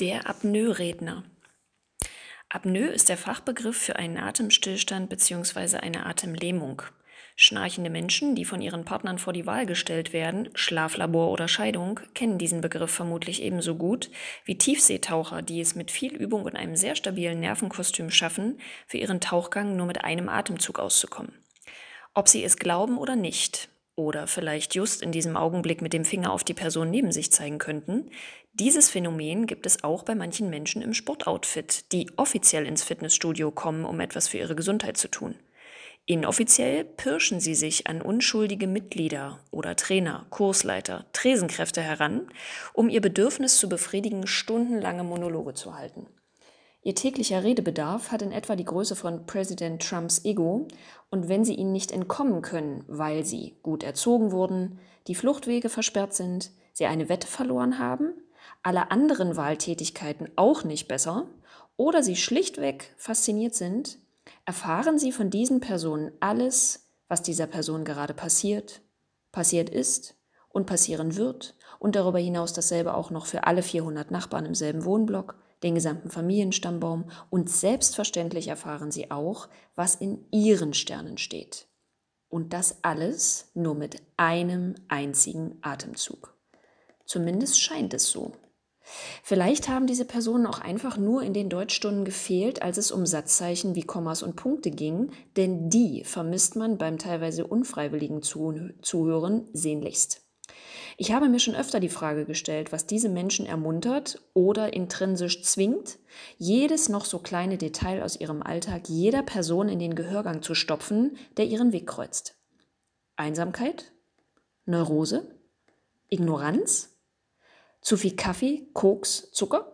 Der Apnoe-Redner. Apnoe ist der Fachbegriff für einen Atemstillstand bzw. eine Atemlähmung. Schnarchende Menschen, die von ihren Partnern vor die Wahl gestellt werden, Schlaflabor oder Scheidung, kennen diesen Begriff vermutlich ebenso gut wie Tiefseetaucher, die es mit viel Übung und einem sehr stabilen Nervenkostüm schaffen, für ihren Tauchgang nur mit einem Atemzug auszukommen. Ob sie es glauben oder nicht, oder vielleicht just in diesem Augenblick mit dem Finger auf die Person neben sich zeigen könnten. Dieses Phänomen gibt es auch bei manchen Menschen im Sportoutfit, die offiziell ins Fitnessstudio kommen, um etwas für ihre Gesundheit zu tun. Inoffiziell pirschen sie sich an unschuldige Mitglieder oder Trainer, Kursleiter, Tresenkräfte heran, um ihr Bedürfnis zu befriedigen, stundenlange Monologe zu halten. Ihr täglicher Redebedarf hat in etwa die Größe von Präsident Trumps Ego, und wenn sie ihnen nicht entkommen können, weil sie gut erzogen wurden, die Fluchtwege versperrt sind, sie eine Wette verloren haben, alle anderen Wahltätigkeiten auch nicht besser, oder sie schlichtweg fasziniert sind, erfahren sie von diesen Personen alles, was dieser Person gerade passiert, passiert ist und passieren wird, und darüber hinaus dasselbe auch noch für alle 400 Nachbarn im selben Wohnblock, den gesamten Familienstammbaum und selbstverständlich erfahren sie auch, was in ihren Sternen steht. Und das alles nur mit einem einzigen Atemzug. Zumindest scheint es so. Vielleicht haben diese Personen auch einfach nur in den Deutschstunden gefehlt, als es um Satzzeichen wie Kommas und Punkte ging, denn die vermisst man beim teilweise unfreiwilligen Zuhören sehnlichst. Ich habe mir schon öfter die Frage gestellt, was diese Menschen ermuntert oder intrinsisch zwingt, jedes noch so kleine Detail aus ihrem Alltag jeder Person in den Gehörgang zu stopfen, der ihren Weg kreuzt. Einsamkeit? Neurose? Ignoranz? Zu viel Kaffee, Koks, Zucker?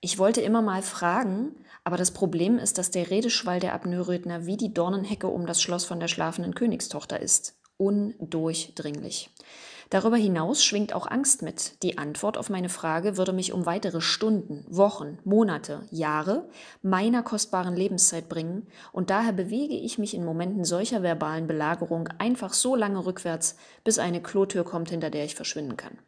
Ich wollte immer mal fragen, aber das Problem ist, dass der Redeschwall der Apnoe-Redner wie die Dornenhecke um das Schloss von der schlafenden Königstochter ist. Undurchdringlich. Darüber hinaus schwingt auch Angst mit. Die Antwort auf meine Frage würde mich um weitere Stunden, Wochen, Monate, Jahre meiner kostbaren Lebenszeit bringen und daher bewege ich mich in Momenten solcher verbalen Belagerung einfach so lange rückwärts, bis eine Klotür kommt, hinter der ich verschwinden kann.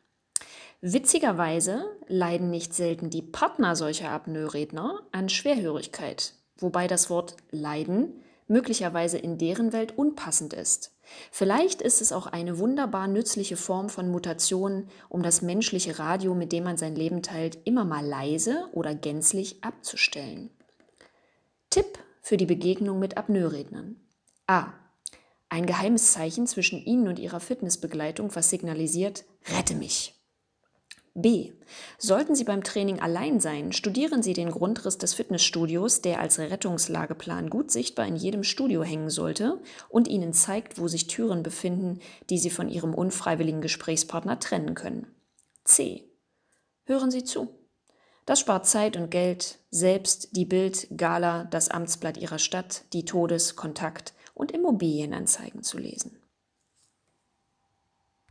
Witzigerweise leiden nicht selten die Partner solcher Apnoe-Redner an Schwerhörigkeit, wobei das Wort leiden möglicherweise in deren Welt unpassend ist. Vielleicht ist es auch eine wunderbar nützliche Form von Mutation, um das menschliche Radio, mit dem man sein Leben teilt, immer mal leise oder gänzlich abzustellen. Tipp für die Begegnung mit Apnoe-Rednern. A. Ein geheimes Zeichen zwischen Ihnen und Ihrer Fitnessbegleitung, was signalisiert, rette mich. B. Sollten Sie beim Training allein sein, studieren Sie den Grundriss des Fitnessstudios, der als Rettungslageplan gut sichtbar in jedem Studio hängen sollte und Ihnen zeigt, wo sich Türen befinden, die Sie von Ihrem unfreiwilligen Gesprächspartner trennen können. C. Hören Sie zu. Das spart Zeit und Geld, selbst die Bild, Gala, das Amtsblatt Ihrer Stadt, die Todes-, Kontakt- und Immobilienanzeigen zu lesen.